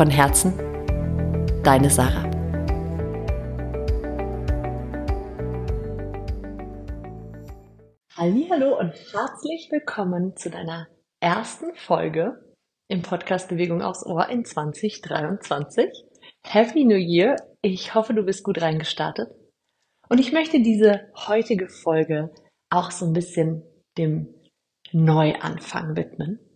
Von Herzen, deine Sarah. Hallo und herzlich willkommen zu deiner ersten Folge im Podcast Bewegung aufs Ohr in 2023. Happy New Year! Ich hoffe, du bist gut reingestartet. Und ich möchte diese heutige Folge auch so ein bisschen dem Neuanfang widmen.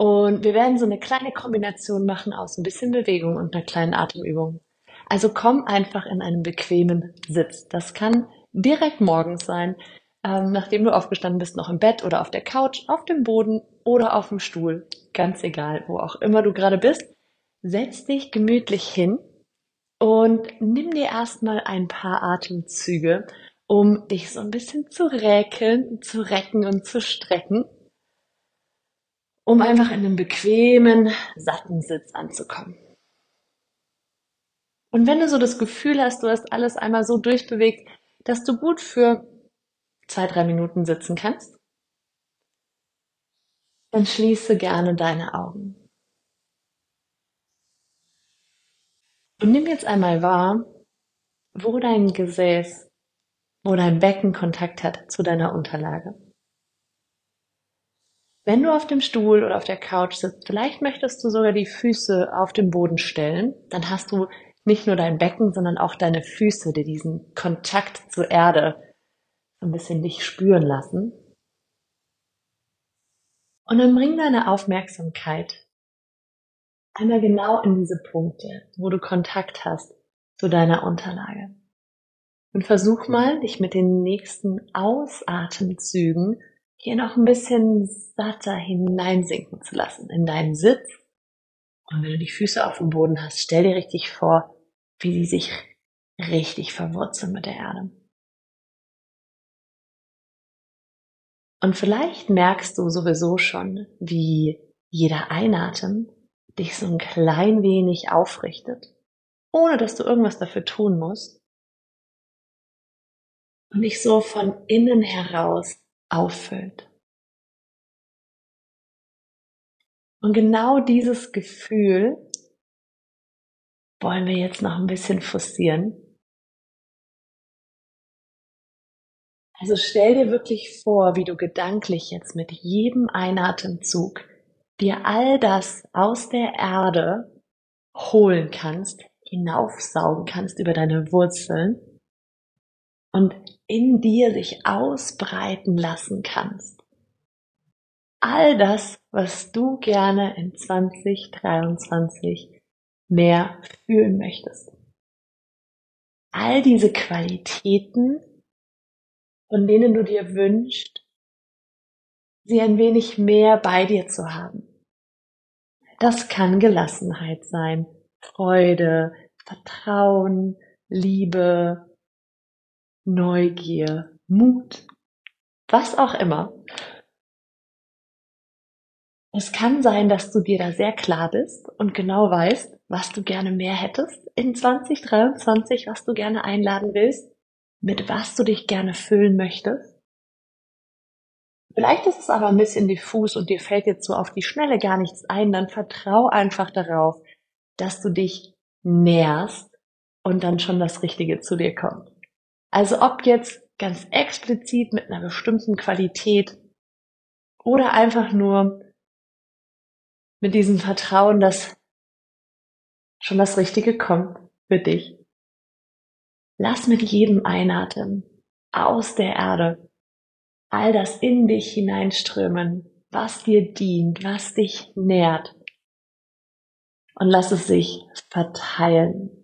Und wir werden so eine kleine Kombination machen aus ein bisschen Bewegung und einer kleinen Atemübung. Also komm einfach in einen bequemen Sitz. Das kann direkt morgens sein, ähm, nachdem du aufgestanden bist, noch im Bett oder auf der Couch, auf dem Boden oder auf dem Stuhl. Ganz egal, wo auch immer du gerade bist. Setz dich gemütlich hin und nimm dir erstmal ein paar Atemzüge, um dich so ein bisschen zu räkeln, zu recken und zu strecken um einfach in einem bequemen, satten Sitz anzukommen. Und wenn du so das Gefühl hast, du hast alles einmal so durchbewegt, dass du gut für zwei, drei Minuten sitzen kannst, dann schließe gerne deine Augen. Und nimm jetzt einmal wahr, wo dein Gesäß, wo dein Becken Kontakt hat zu deiner Unterlage. Wenn du auf dem Stuhl oder auf der Couch sitzt, vielleicht möchtest du sogar die Füße auf den Boden stellen, dann hast du nicht nur dein Becken, sondern auch deine Füße, die diesen Kontakt zur Erde ein bisschen dich spüren lassen. Und dann bring deine Aufmerksamkeit einmal genau in diese Punkte, wo du Kontakt hast zu deiner Unterlage. Und versuch mal, dich mit den nächsten Ausatemzügen hier noch ein bisschen satter hineinsinken zu lassen in deinen Sitz. Und wenn du die Füße auf dem Boden hast, stell dir richtig vor, wie sie sich richtig verwurzeln mit der Erde. Und vielleicht merkst du sowieso schon, wie jeder Einatmen dich so ein klein wenig aufrichtet, ohne dass du irgendwas dafür tun musst. Und dich so von innen heraus auffüllt. Und genau dieses Gefühl wollen wir jetzt noch ein bisschen forcieren. Also stell dir wirklich vor, wie du gedanklich jetzt mit jedem Einatemzug dir all das aus der Erde holen kannst, hinaufsaugen kannst über deine Wurzeln und in dir sich ausbreiten lassen kannst. All das, was du gerne in 2023 mehr fühlen möchtest. All diese Qualitäten, von denen du dir wünschst, sie ein wenig mehr bei dir zu haben. Das kann Gelassenheit sein, Freude, Vertrauen, Liebe, Neugier, Mut, was auch immer. Es kann sein, dass du dir da sehr klar bist und genau weißt, was du gerne mehr hättest in 2023, was du gerne einladen willst, mit was du dich gerne füllen möchtest. Vielleicht ist es aber ein bisschen diffus und dir fällt jetzt so auf die Schnelle gar nichts ein, dann vertrau einfach darauf, dass du dich nährst und dann schon das Richtige zu dir kommt. Also ob jetzt ganz explizit mit einer bestimmten Qualität oder einfach nur mit diesem Vertrauen, dass schon das Richtige kommt für dich. Lass mit jedem Einatmen aus der Erde all das in dich hineinströmen, was dir dient, was dich nährt. Und lass es sich verteilen.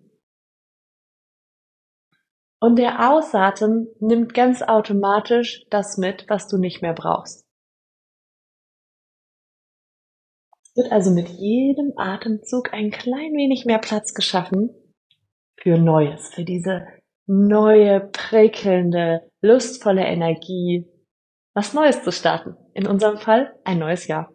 Und der Ausatmen nimmt ganz automatisch das mit, was du nicht mehr brauchst. wird also mit jedem Atemzug ein klein wenig mehr Platz geschaffen für Neues, für diese neue, prickelnde, lustvolle Energie, was Neues zu starten. In unserem Fall ein neues Jahr.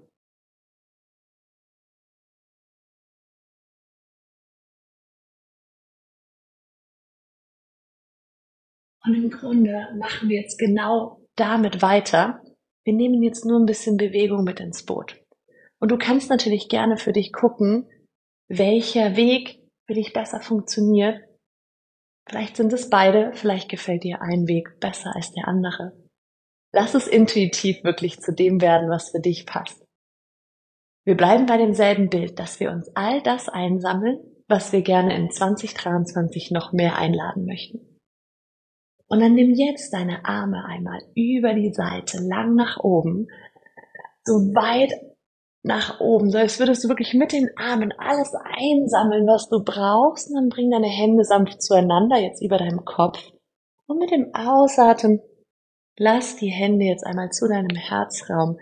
Und im Grunde machen wir jetzt genau damit weiter. Wir nehmen jetzt nur ein bisschen Bewegung mit ins Boot. Und du kannst natürlich gerne für dich gucken, welcher Weg für dich besser funktioniert. Vielleicht sind es beide, vielleicht gefällt dir ein Weg besser als der andere. Lass es intuitiv wirklich zu dem werden, was für dich passt. Wir bleiben bei demselben Bild, dass wir uns all das einsammeln, was wir gerne in 2023 noch mehr einladen möchten. Und dann nimm jetzt deine Arme einmal über die Seite, lang nach oben, so weit nach oben, so als würdest du wirklich mit den Armen alles einsammeln, was du brauchst, und dann bring deine Hände sanft zueinander, jetzt über deinem Kopf. Und mit dem Ausatmen lass die Hände jetzt einmal zu deinem Herzraum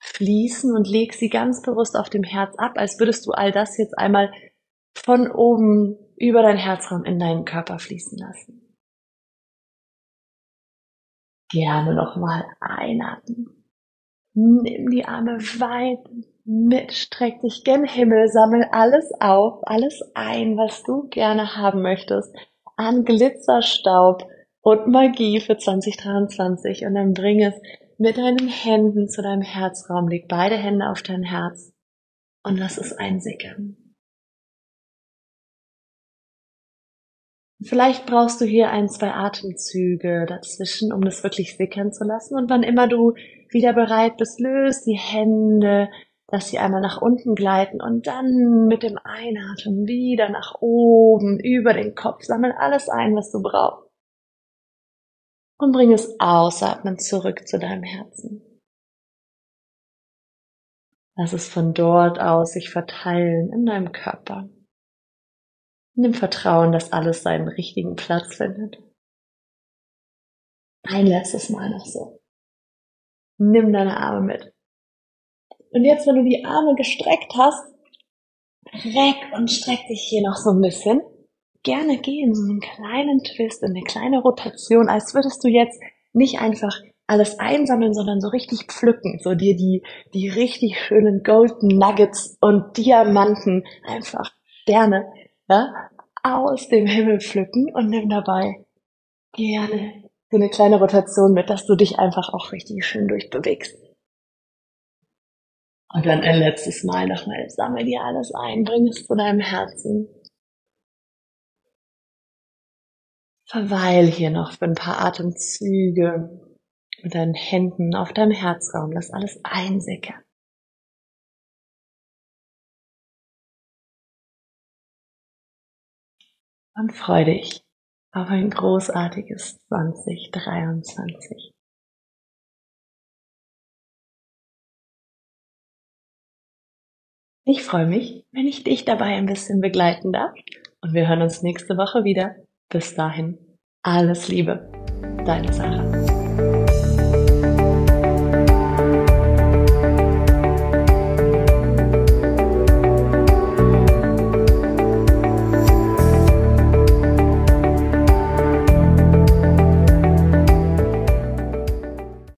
fließen und leg sie ganz bewusst auf dem Herz ab, als würdest du all das jetzt einmal von oben über dein Herzraum in deinen Körper fließen lassen. Gerne nochmal einatmen. Nimm die Arme weit mit, streck dich gen Himmel, sammel alles auf, alles ein, was du gerne haben möchtest, an Glitzerstaub und Magie für 2023 und dann bring es mit deinen Händen zu deinem Herzraum, leg beide Hände auf dein Herz und lass es einsickern. Vielleicht brauchst du hier ein, zwei Atemzüge dazwischen, um das wirklich sickern zu lassen. Und wann immer du wieder bereit bist, löst die Hände, Lass sie einmal nach unten gleiten und dann mit dem Einatmen wieder nach oben über den Kopf. Sammel alles ein, was du brauchst. Und bring es ausatmen zurück zu deinem Herzen. Lass es von dort aus sich verteilen in deinem Körper. Nimm Vertrauen, dass alles seinen richtigen Platz findet. Ein letztes Mal noch so. Nimm deine Arme mit. Und jetzt, wenn du die Arme gestreckt hast, reck und streck dich hier noch so ein bisschen. Gerne gehen, so einen kleinen Twist, eine kleine Rotation, als würdest du jetzt nicht einfach alles einsammeln, sondern so richtig pflücken, so dir die, die richtig schönen Golden Nuggets und Diamanten, einfach Sterne, ja, aus dem Himmel pflücken und nimm dabei gerne so eine kleine Rotation mit, dass du dich einfach auch richtig schön durchbewegst. Und dann ein letztes Mal nochmal, sammel dir alles ein, bring es zu deinem Herzen. Verweil hier noch für ein paar Atemzüge mit deinen Händen auf deinem Herzraum. Lass alles einsickern. Und freu dich auf ein großartiges 2023. Ich freue mich, wenn ich dich dabei ein bisschen begleiten darf. Und wir hören uns nächste Woche wieder. Bis dahin, alles Liebe, deine Sarah.